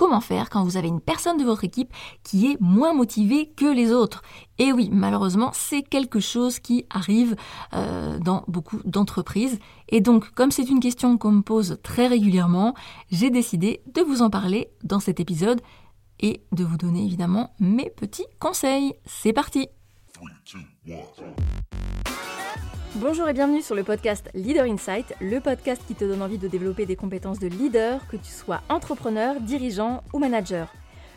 comment faire quand vous avez une personne de votre équipe qui est moins motivée que les autres. Et oui, malheureusement, c'est quelque chose qui arrive euh, dans beaucoup d'entreprises. Et donc, comme c'est une question qu'on me pose très régulièrement, j'ai décidé de vous en parler dans cet épisode et de vous donner évidemment mes petits conseils. C'est parti Bonjour et bienvenue sur le podcast Leader Insight, le podcast qui te donne envie de développer des compétences de leader, que tu sois entrepreneur, dirigeant ou manager.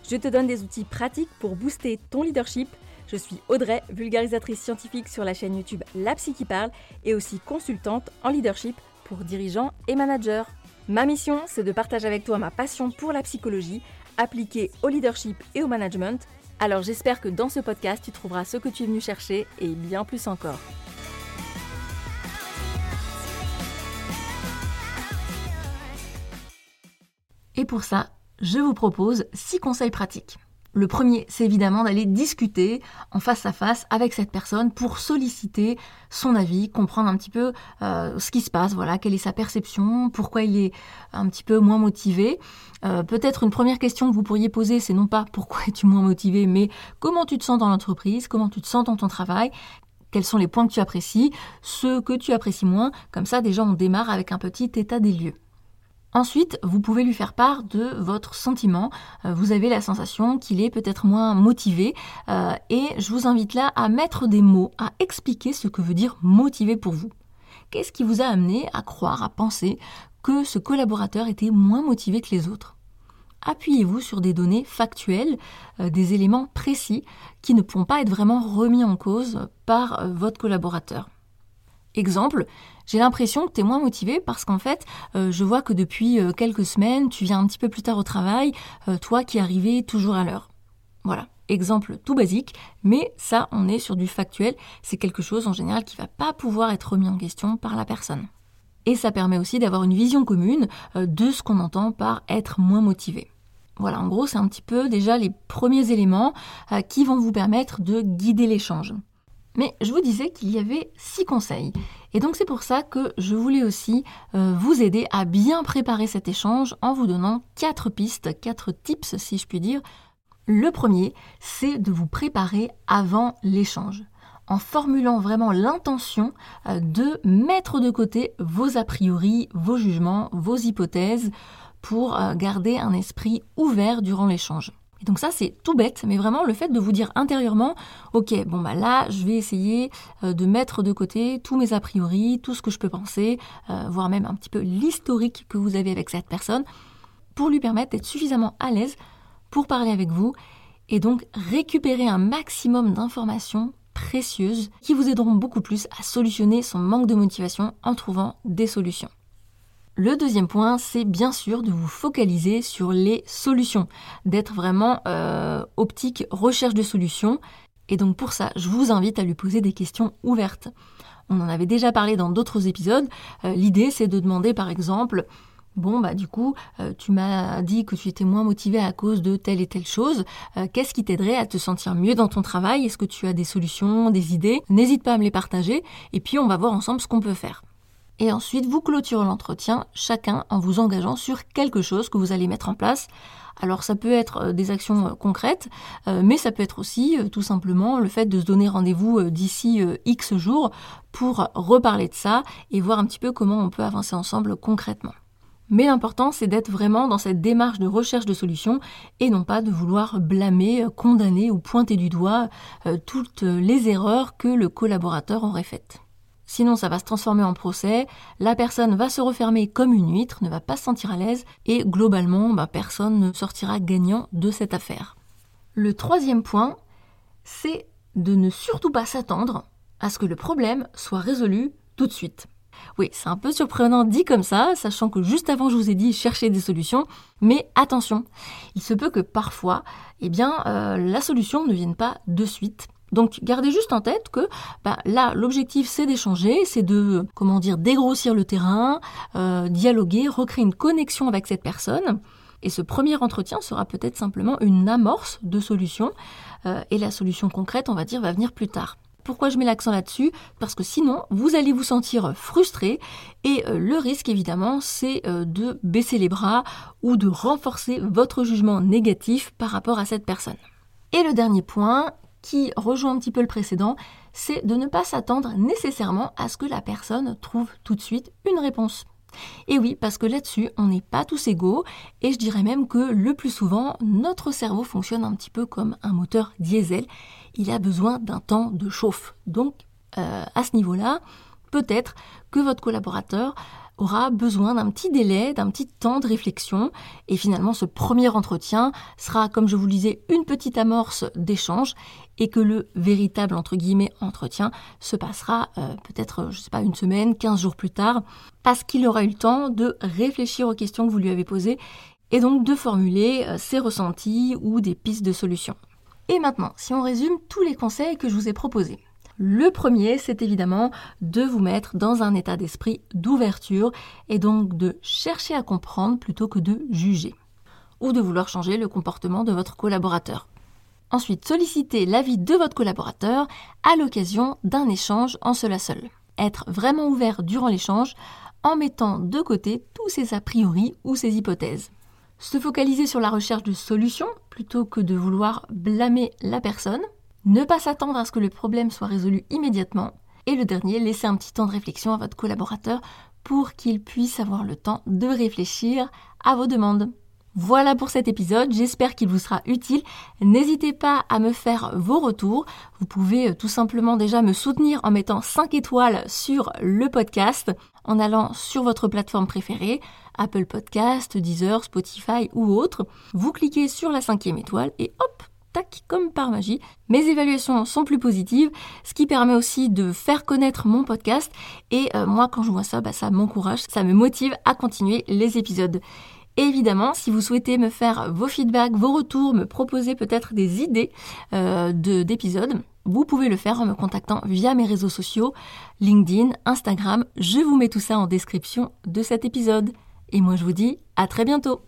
Je te donne des outils pratiques pour booster ton leadership. Je suis Audrey, vulgarisatrice scientifique sur la chaîne YouTube La Psy qui parle et aussi consultante en leadership pour dirigeants et managers. Ma mission, c'est de partager avec toi ma passion pour la psychologie appliquée au leadership et au management. Alors j'espère que dans ce podcast, tu trouveras ce que tu es venu chercher et bien plus encore. Et pour ça, je vous propose six conseils pratiques. Le premier, c'est évidemment d'aller discuter en face à face avec cette personne pour solliciter son avis, comprendre un petit peu euh, ce qui se passe, voilà, quelle est sa perception, pourquoi il est un petit peu moins motivé. Euh, peut-être une première question que vous pourriez poser, c'est non pas pourquoi es-tu moins motivé, mais comment tu te sens dans l'entreprise, comment tu te sens dans ton travail, quels sont les points que tu apprécies, ceux que tu apprécies moins. Comme ça, déjà, on démarre avec un petit état des lieux. Ensuite, vous pouvez lui faire part de votre sentiment. Euh, vous avez la sensation qu'il est peut-être moins motivé euh, et je vous invite là à mettre des mots, à expliquer ce que veut dire motivé pour vous. Qu'est-ce qui vous a amené à croire, à penser que ce collaborateur était moins motivé que les autres? Appuyez-vous sur des données factuelles, euh, des éléments précis qui ne pourront pas être vraiment remis en cause par votre collaborateur. Exemple, j'ai l'impression que tu es moins motivé parce qu'en fait, euh, je vois que depuis euh, quelques semaines, tu viens un petit peu plus tard au travail, euh, toi qui arrivais toujours à l'heure. Voilà, exemple tout basique, mais ça, on est sur du factuel, c'est quelque chose en général qui va pas pouvoir être remis en question par la personne. Et ça permet aussi d'avoir une vision commune de ce qu'on entend par être moins motivé. Voilà, en gros, c'est un petit peu déjà les premiers éléments qui vont vous permettre de guider l'échange. Mais je vous disais qu'il y avait six conseils. Et donc c'est pour ça que je voulais aussi euh, vous aider à bien préparer cet échange en vous donnant quatre pistes, quatre tips si je puis dire. Le premier, c'est de vous préparer avant l'échange en formulant vraiment l'intention euh, de mettre de côté vos a priori, vos jugements, vos hypothèses pour euh, garder un esprit ouvert durant l'échange donc ça, c'est tout bête, mais vraiment le fait de vous dire intérieurement, ok, bon bah là, je vais essayer euh, de mettre de côté tous mes a priori, tout ce que je peux penser, euh, voire même un petit peu l'historique que vous avez avec cette personne, pour lui permettre d'être suffisamment à l'aise pour parler avec vous et donc récupérer un maximum d'informations précieuses qui vous aideront beaucoup plus à solutionner son manque de motivation en trouvant des solutions. Le deuxième point, c'est bien sûr de vous focaliser sur les solutions, d'être vraiment euh, optique recherche de solutions. Et donc pour ça, je vous invite à lui poser des questions ouvertes. On en avait déjà parlé dans d'autres épisodes. Euh, l'idée, c'est de demander par exemple, bon bah du coup, euh, tu m'as dit que tu étais moins motivé à cause de telle et telle chose. Qu'est-ce qui t'aiderait à te sentir mieux dans ton travail? Est-ce que tu as des solutions, des idées? N'hésite pas à me les partager. Et puis on va voir ensemble ce qu'on peut faire. Et ensuite, vous clôturez l'entretien, chacun en vous engageant sur quelque chose que vous allez mettre en place. Alors ça peut être euh, des actions euh, concrètes, euh, mais ça peut être aussi tout simplement le fait de se donner rendez-vous d'ici X jours pour reparler de ça et voir un petit peu comment on peut avancer ensemble concrètement. Mais l'important, c'est d'être vraiment dans cette démarche de recherche de solutions et non pas de vouloir blâmer, condamner ou pointer du doigt toutes les erreurs que le collaborateur aurait faites. Sinon, ça va se transformer en procès, la personne va se refermer comme une huître, ne va pas se sentir à l'aise, et globalement, bah, personne ne sortira gagnant de cette affaire. Le troisième point, c'est de ne surtout pas s'attendre à ce que le problème soit résolu tout de suite. Oui, c'est un peu surprenant dit comme ça, sachant que juste avant je vous ai dit chercher des solutions, mais attention, il se peut que parfois, eh bien, euh, la solution ne vienne pas de suite, donc gardez juste en tête que bah, là, l'objectif c'est d'échanger, c'est de, comment dire, dégrossir le terrain, euh, dialoguer, recréer une connexion avec cette personne. Et ce premier entretien sera peut-être simplement une amorce de solution. Euh, et la solution concrète, on va dire, va venir plus tard. Pourquoi je mets l'accent là-dessus? Parce que sinon, vous allez vous sentir frustré et euh, le risque évidemment, c'est de baisser les bras ou de renforcer votre jugement négatif par rapport à cette personne. Et le dernier point, qui rejoint un petit peu le précédent, c'est de ne pas s'attendre nécessairement à ce que la personne trouve tout de suite une réponse. Et oui, parce que là-dessus, on n'est pas tous égaux, et je dirais même que le plus souvent, notre cerveau fonctionne un petit peu comme un moteur diesel. Il a besoin d'un temps de chauffe. Donc, euh, à ce niveau-là, peut-être que votre collaborateur aura besoin d'un petit délai, d'un petit temps de réflexion. Et finalement, ce premier entretien sera, comme je vous le disais, une petite amorce d'échange et que le véritable, entre guillemets, entretien se passera euh, peut-être, je sais pas, une semaine, 15 jours plus tard, parce qu'il aura eu le temps de réfléchir aux questions que vous lui avez posées et donc de formuler euh, ses ressentis ou des pistes de solutions. Et maintenant, si on résume tous les conseils que je vous ai proposés. Le premier, c'est évidemment de vous mettre dans un état d'esprit d'ouverture et donc de chercher à comprendre plutôt que de juger ou de vouloir changer le comportement de votre collaborateur. Ensuite, sollicitez l'avis de votre collaborateur à l'occasion d'un échange en cela seul. Être vraiment ouvert durant l'échange en mettant de côté tous ses a priori ou ses hypothèses. Se focaliser sur la recherche de solutions plutôt que de vouloir blâmer la personne ne pas s'attendre à ce que le problème soit résolu immédiatement. Et le dernier, laisser un petit temps de réflexion à votre collaborateur pour qu'il puisse avoir le temps de réfléchir à vos demandes. Voilà pour cet épisode, j'espère qu'il vous sera utile. N'hésitez pas à me faire vos retours. Vous pouvez euh, tout simplement déjà me soutenir en mettant 5 étoiles sur le podcast, en allant sur votre plateforme préférée, Apple Podcast, Deezer, Spotify ou autre. Vous cliquez sur la cinquième étoile et hop, tac, comme par magie, mes évaluations sont plus positives, ce qui permet aussi de faire connaître mon podcast. Et euh, moi, quand je vois ça, bah, ça m'encourage, ça me motive à continuer les épisodes. évidemment, si vous souhaitez me faire vos feedbacks, vos retours, me proposer peut-être des idées euh, d'épisodes, vous pouvez le faire en me contactant via mes réseaux sociaux, LinkedIn, Instagram. Je vous mets tout ça en description de cet épisode. Et moi, je vous dis à très bientôt.